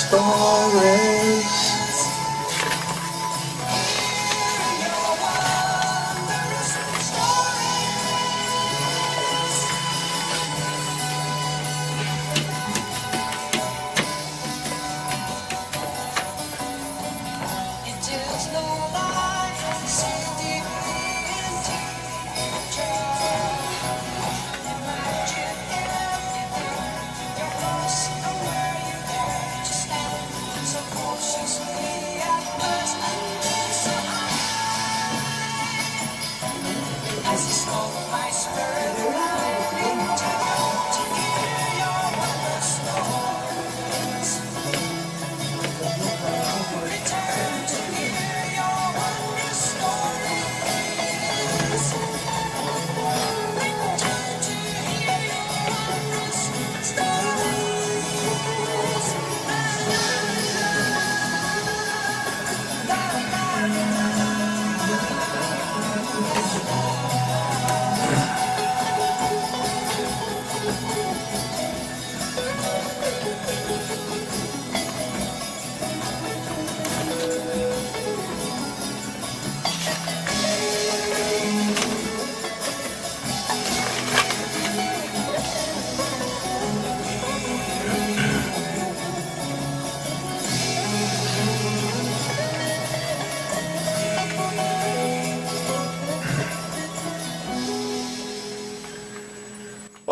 wonder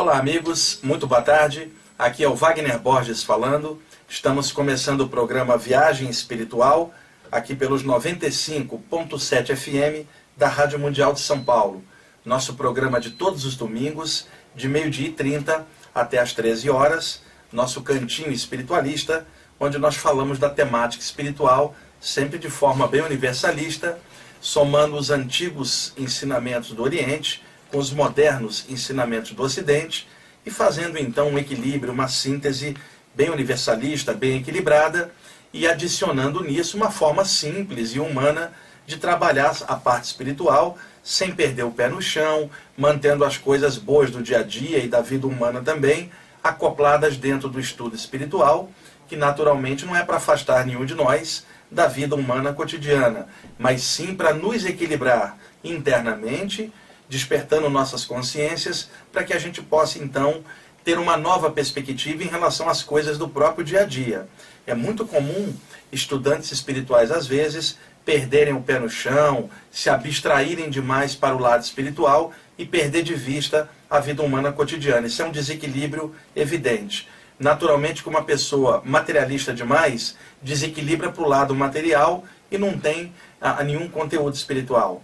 Olá, amigos, muito boa tarde. Aqui é o Wagner Borges falando. Estamos começando o programa Viagem Espiritual, aqui pelos 95.7 FM da Rádio Mundial de São Paulo. Nosso programa de todos os domingos, de meio-dia e 30 até às 13 horas. Nosso cantinho espiritualista, onde nós falamos da temática espiritual, sempre de forma bem universalista, somando os antigos ensinamentos do Oriente com os modernos ensinamentos do Ocidente e fazendo então um equilíbrio, uma síntese bem universalista, bem equilibrada e adicionando nisso uma forma simples e humana de trabalhar a parte espiritual sem perder o pé no chão, mantendo as coisas boas do dia a dia e da vida humana também acopladas dentro do estudo espiritual, que naturalmente não é para afastar nenhum de nós da vida humana cotidiana, mas sim para nos equilibrar internamente despertando nossas consciências para que a gente possa então ter uma nova perspectiva em relação às coisas do próprio dia a dia. É muito comum estudantes espirituais às vezes perderem o pé no chão, se abstraírem demais para o lado espiritual e perder de vista a vida humana cotidiana. Isso é um desequilíbrio evidente. Naturalmente, que uma pessoa materialista demais desequilibra para o lado material e não tem ah, nenhum conteúdo espiritual.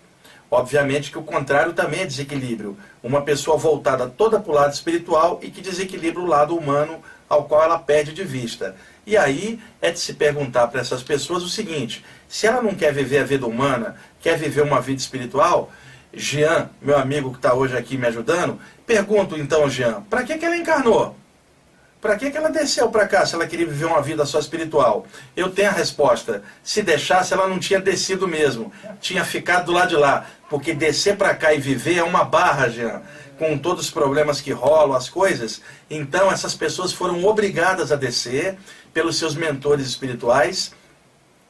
Obviamente que o contrário também é desequilíbrio. Uma pessoa voltada toda para o lado espiritual e que desequilibra o lado humano ao qual ela perde de vista. E aí é de se perguntar para essas pessoas o seguinte: se ela não quer viver a vida humana, quer viver uma vida espiritual, Jean, meu amigo que está hoje aqui me ajudando, pergunto então, Jean, para que, que ela encarnou? Para que, que ela desceu para cá se ela queria viver uma vida só espiritual? Eu tenho a resposta. Se deixasse, ela não tinha descido mesmo. Tinha ficado do lado de lá. Porque descer para cá e viver é uma barra, Jean. Com todos os problemas que rolam, as coisas. Então, essas pessoas foram obrigadas a descer pelos seus mentores espirituais.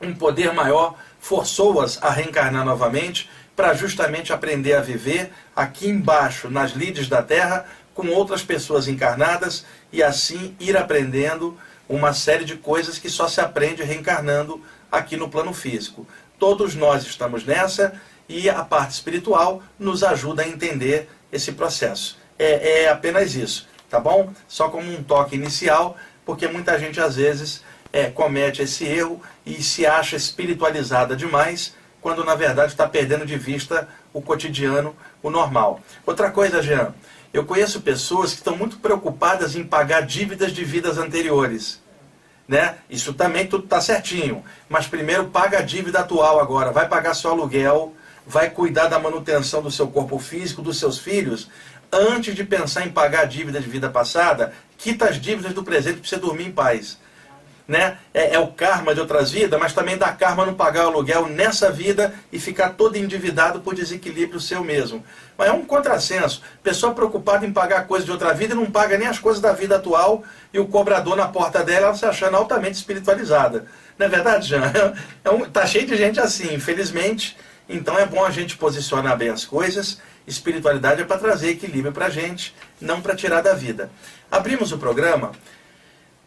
Um poder maior forçou-as a reencarnar novamente para justamente aprender a viver aqui embaixo, nas lides da Terra, com outras pessoas encarnadas e assim ir aprendendo uma série de coisas que só se aprende reencarnando aqui no plano físico. Todos nós estamos nessa e a parte espiritual nos ajuda a entender esse processo. É, é apenas isso, tá bom? Só como um toque inicial, porque muita gente às vezes é, comete esse erro e se acha espiritualizada demais, quando na verdade está perdendo de vista o cotidiano, o normal. Outra coisa, Jean, eu conheço pessoas que estão muito preocupadas em pagar dívidas de vidas anteriores. Né? Isso também tudo está certinho. Mas primeiro paga a dívida atual agora. Vai pagar seu aluguel, vai cuidar da manutenção do seu corpo físico, dos seus filhos. Antes de pensar em pagar a dívida de vida passada, quita as dívidas do presente para você dormir em paz. né? É, é, o karma de outras vidas, mas também dá karma não pagar o aluguel nessa vida e ficar todo endividado por desequilíbrio seu mesmo. Mas é um contrassenso. Pessoa preocupada em pagar coisas de outra vida e não paga nem as coisas da vida atual e o cobrador na porta dela, ela se achando altamente espiritualizada. Não é verdade, Jean? É um, tá cheio de gente assim, infelizmente. Então é bom a gente posicionar bem as coisas. Espiritualidade é para trazer equilíbrio para a gente, não para tirar da vida. Abrimos o programa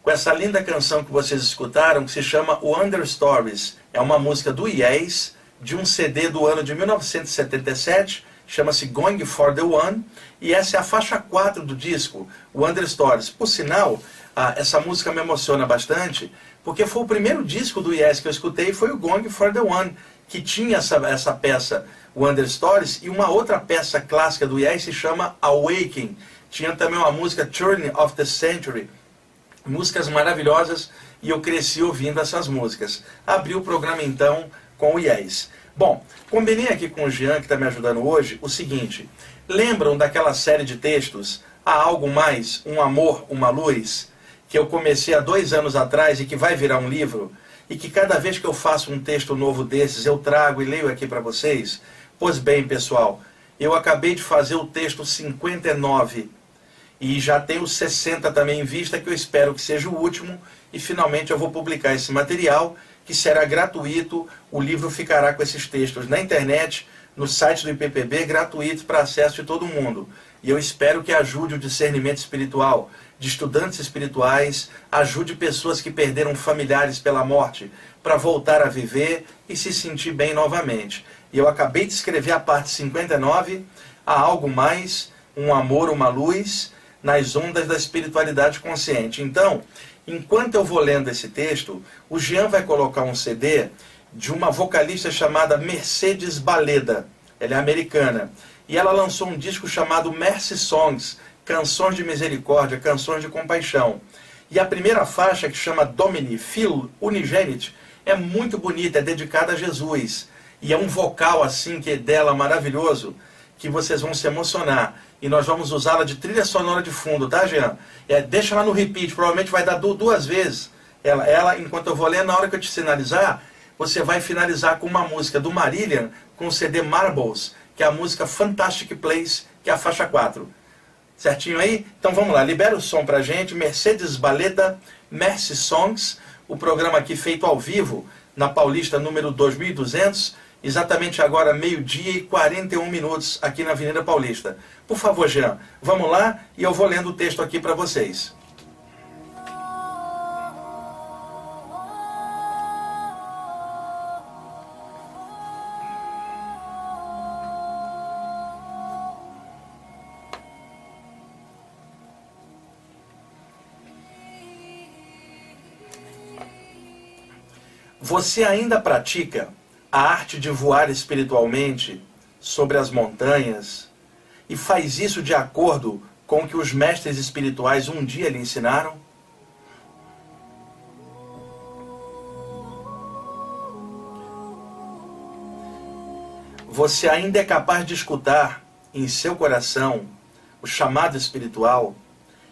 com essa linda canção que vocês escutaram, que se chama Wonder Stories. É uma música do Yes, de um CD do ano de 1977, chama-se Going for the One, e essa é a faixa 4 do disco, Wonder Stories. Por sinal, essa música me emociona bastante, porque foi o primeiro disco do Yes que eu escutei, foi o Going for the One, que tinha essa, essa peça Wonder Stories, e uma outra peça clássica do Yes se chama Awakening. Tinha também uma música Turn of the Century, músicas maravilhosas e eu cresci ouvindo essas músicas. Abri o programa então com o Yes. Bom, combinei aqui com o Jean, que está me ajudando hoje, o seguinte: lembram daquela série de textos Há Algo Mais, Um Amor, Uma Luz, que eu comecei há dois anos atrás e que vai virar um livro? E que cada vez que eu faço um texto novo desses eu trago e leio aqui para vocês? Pois bem, pessoal, eu acabei de fazer o texto 59 e já tenho 60 também em vista, que eu espero que seja o último. E finalmente eu vou publicar esse material, que será gratuito. O livro ficará com esses textos na internet, no site do IPPB, gratuito para acesso de todo mundo. E eu espero que ajude o discernimento espiritual de estudantes espirituais, ajude pessoas que perderam familiares pela morte para voltar a viver e se sentir bem novamente. E eu acabei de escrever a parte 59, há algo mais, um amor, uma luz, nas ondas da espiritualidade consciente. Então, enquanto eu vou lendo esse texto, o Jean vai colocar um CD de uma vocalista chamada Mercedes Baleda. Ela é americana. E ela lançou um disco chamado Mercy Songs, Canções de Misericórdia, Canções de Compaixão. E a primeira faixa, que chama Domini, Phil Unigenit, é muito bonita, é dedicada a Jesus. E é um vocal assim que é dela maravilhoso, que vocês vão se emocionar e nós vamos usá-la de trilha sonora de fundo, tá, Jean? É, deixa lá no repeat, provavelmente vai dar duas vezes. Ela, ela, enquanto eu vou ler, na hora que eu te sinalizar, você vai finalizar com uma música do Marillion, com o CD Marbles, que é a música Fantastic Place, que é a faixa 4. Certinho aí? Então vamos lá, libera o som pra gente. Mercedes Baleta, Mercy Songs, o programa aqui feito ao vivo, na Paulista número 2200, exatamente agora meio-dia e 41 minutos, aqui na Avenida Paulista. Por favor, Jean, vamos lá e eu vou lendo o texto aqui para vocês. Você ainda pratica a arte de voar espiritualmente sobre as montanhas, e faz isso de acordo com o que os mestres espirituais um dia lhe ensinaram? Você ainda é capaz de escutar em seu coração o chamado espiritual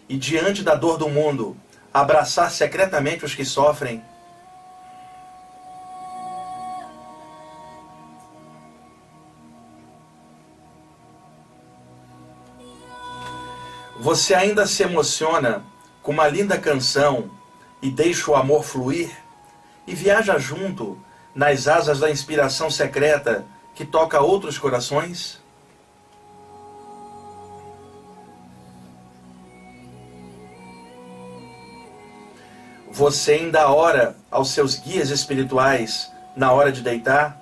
e, diante da dor do mundo, abraçar secretamente os que sofrem? Você ainda se emociona com uma linda canção e deixa o amor fluir? E viaja junto nas asas da inspiração secreta que toca outros corações? Você ainda ora aos seus guias espirituais na hora de deitar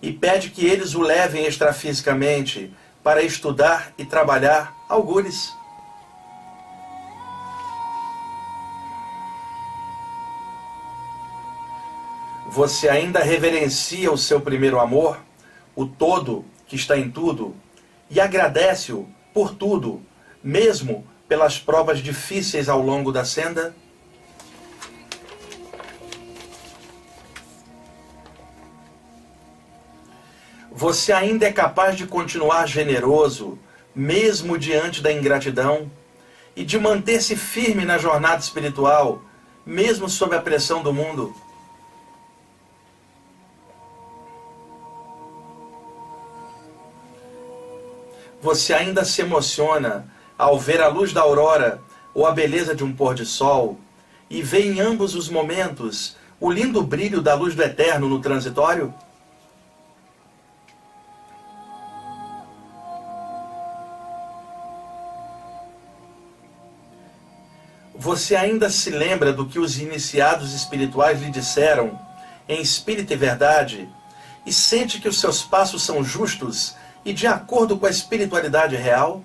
e pede que eles o levem extrafisicamente para estudar e trabalhar algures. Você ainda reverencia o seu primeiro amor, o todo que está em tudo, e agradece-o por tudo, mesmo pelas provas difíceis ao longo da senda? Você ainda é capaz de continuar generoso, mesmo diante da ingratidão, e de manter-se firme na jornada espiritual, mesmo sob a pressão do mundo. Você ainda se emociona ao ver a luz da aurora ou a beleza de um pôr de sol e vê em ambos os momentos o lindo brilho da luz do eterno no transitório? Você ainda se lembra do que os iniciados espirituais lhe disseram em espírito e verdade e sente que os seus passos são justos e de acordo com a espiritualidade real?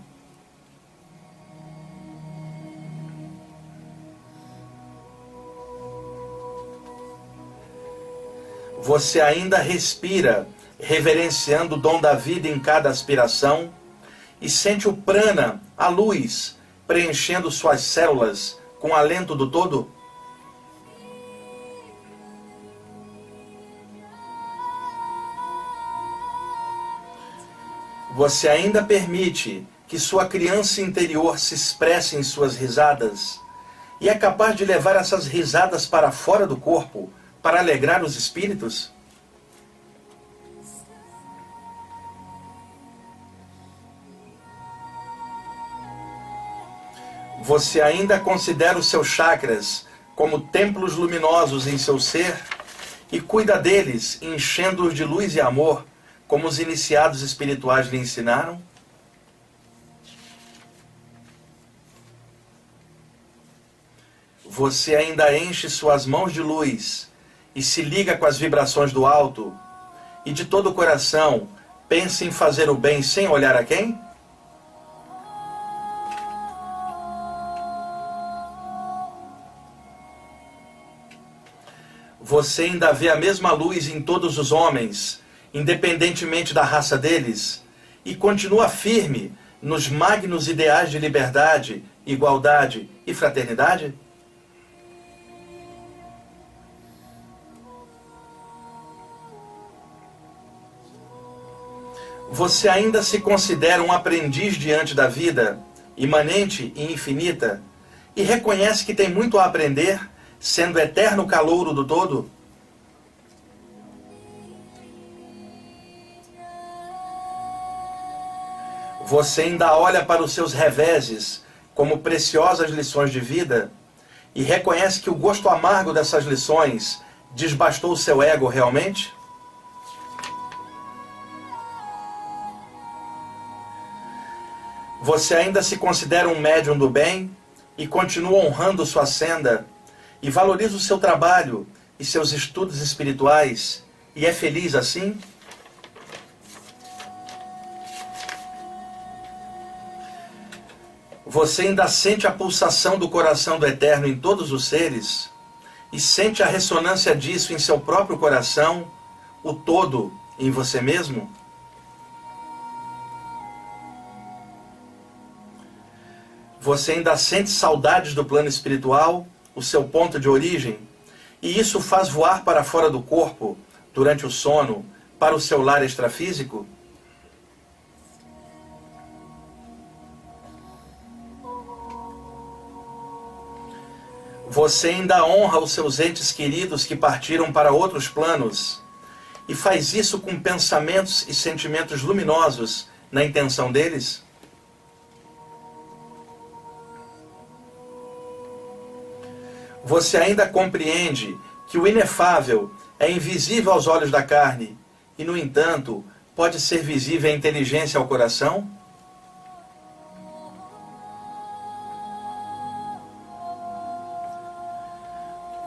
Você ainda respira, reverenciando o dom da vida em cada aspiração, e sente o prana, a luz, preenchendo suas células com o alento do todo? Você ainda permite que sua criança interior se expresse em suas risadas e é capaz de levar essas risadas para fora do corpo para alegrar os espíritos? Você ainda considera os seus chakras como templos luminosos em seu ser e cuida deles, enchendo-os de luz e amor como os iniciados espirituais lhe ensinaram? Você ainda enche suas mãos de luz e se liga com as vibrações do alto, e de todo o coração pensa em fazer o bem sem olhar a quem? Você ainda vê a mesma luz em todos os homens independentemente da raça deles, e continua firme nos magnos ideais de liberdade, igualdade e fraternidade? Você ainda se considera um aprendiz diante da vida, imanente e infinita, e reconhece que tem muito a aprender, sendo eterno calouro do todo? Você ainda olha para os seus reveses como preciosas lições de vida e reconhece que o gosto amargo dessas lições desbastou o seu ego realmente? Você ainda se considera um médium do bem e continua honrando sua senda e valoriza o seu trabalho e seus estudos espirituais e é feliz assim? Você ainda sente a pulsação do coração do Eterno em todos os seres e sente a ressonância disso em seu próprio coração, o todo em você mesmo? Você ainda sente saudades do plano espiritual, o seu ponto de origem, e isso faz voar para fora do corpo, durante o sono, para o seu lar extrafísico? Você ainda honra os seus entes queridos que partiram para outros planos e faz isso com pensamentos e sentimentos luminosos na intenção deles? Você ainda compreende que o inefável é invisível aos olhos da carne e, no entanto, pode ser visível a inteligência ao coração?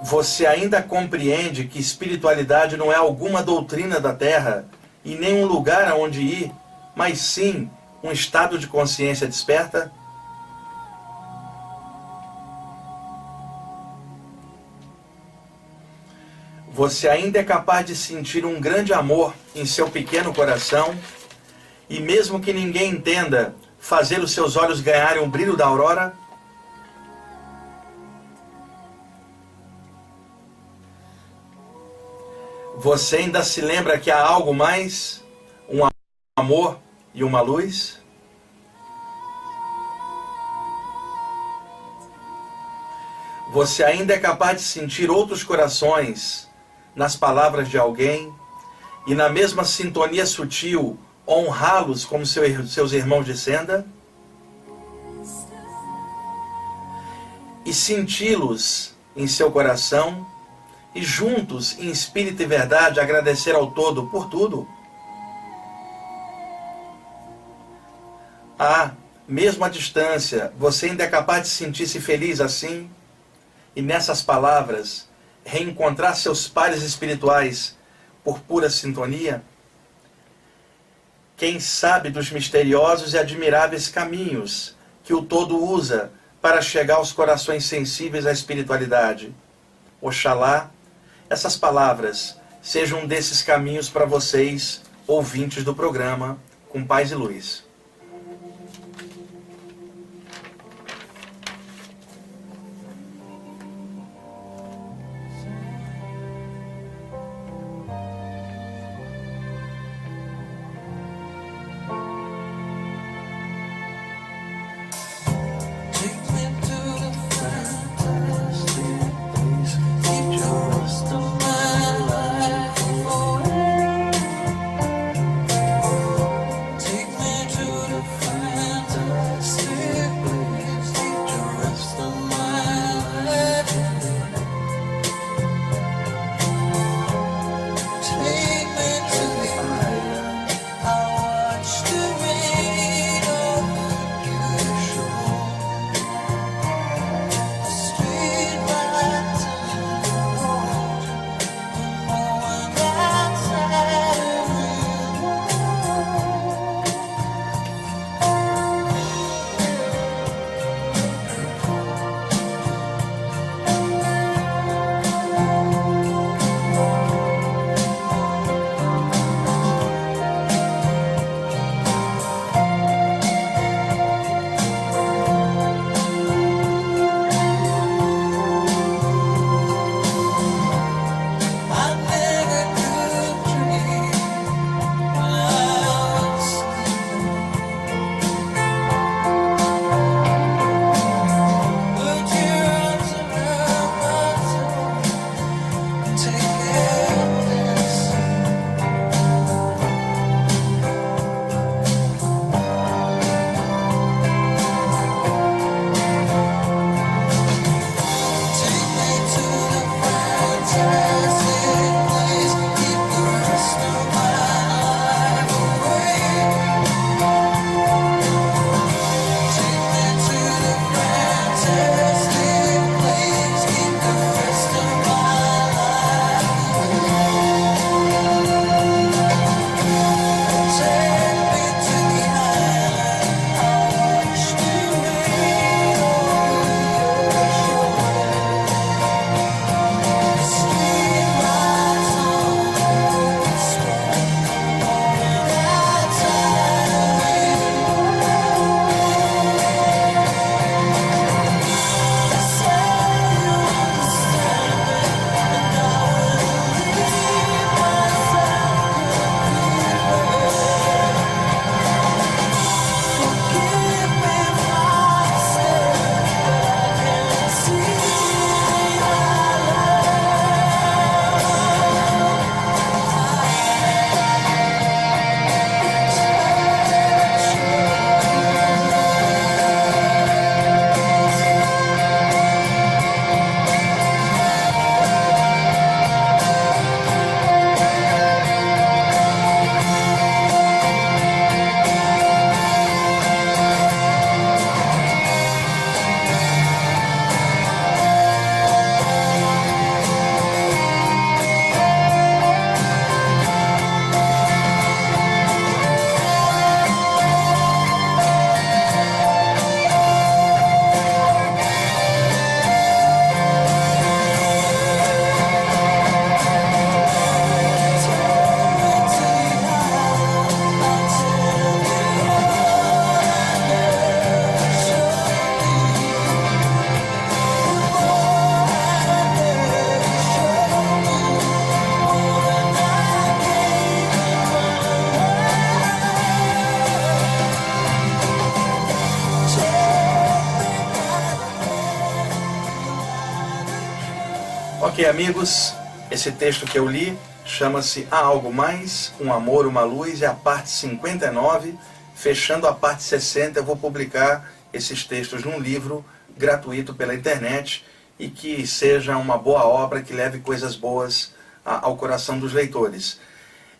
Você ainda compreende que espiritualidade não é alguma doutrina da Terra e nem um lugar aonde ir, mas sim um estado de consciência desperta? Você ainda é capaz de sentir um grande amor em seu pequeno coração e, mesmo que ninguém entenda, fazer os seus olhos ganharem o brilho da aurora? Você ainda se lembra que há algo mais? Um amor e uma luz? Você ainda é capaz de sentir outros corações nas palavras de alguém e, na mesma sintonia sutil, honrá-los como seu- seus irmãos de senda? E senti-los em seu coração e juntos, em espírito e verdade, agradecer ao todo por tudo? Ah, mesmo à distância, você ainda é capaz de sentir-se feliz assim? E nessas palavras, reencontrar seus pares espirituais por pura sintonia? Quem sabe dos misteriosos e admiráveis caminhos que o todo usa para chegar aos corações sensíveis à espiritualidade? Oxalá essas palavras sejam desses caminhos para vocês, ouvintes do programa, com paz e luz. Ok, amigos, esse texto que eu li chama-se Há Algo Mais, Um Amor, Uma Luz, é a parte 59. Fechando a parte 60, eu vou publicar esses textos num livro gratuito pela internet e que seja uma boa obra que leve coisas boas ao coração dos leitores.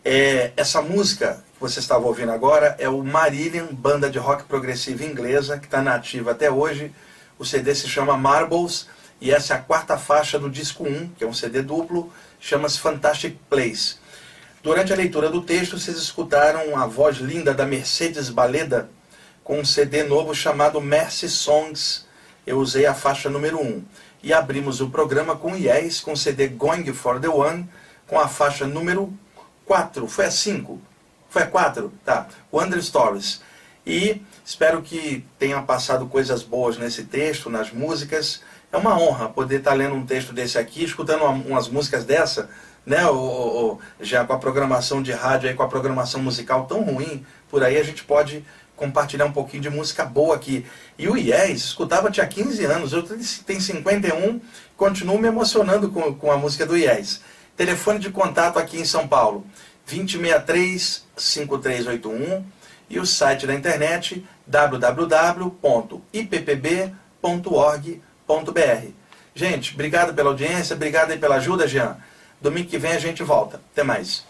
É, essa música que você estava ouvindo agora é o Marillion, banda de rock progressiva inglesa, que está nativa até hoje. O CD se chama Marbles e essa é a quarta faixa do disco 1, que é um CD duplo, chama-se Fantastic Place. Durante a leitura do texto, vocês escutaram a voz linda da Mercedes Baleda com um CD novo chamado Mercy Songs. Eu usei a faixa número 1. E abrimos o programa com Yes, com o CD Going for the One, com a faixa número 4. Foi a 5? Foi a 4? Tá. Wonder Stories. E espero que tenha passado coisas boas nesse texto, nas músicas. É uma honra poder estar lendo um texto desse aqui, escutando umas músicas dessa, né? Ou, já com a programação de rádio, aí, com a programação musical tão ruim, por aí a gente pode compartilhar um pouquinho de música boa aqui. E o Yes, escutava tinha 15 anos, eu tenho 51, continuo me emocionando com, com a música do Yes. Telefone de contato aqui em São Paulo, 2063-5381 e o site da internet www.ippb.org.br Gente, obrigado pela audiência, obrigado aí pela ajuda, Jean. Domingo que vem a gente volta. Até mais.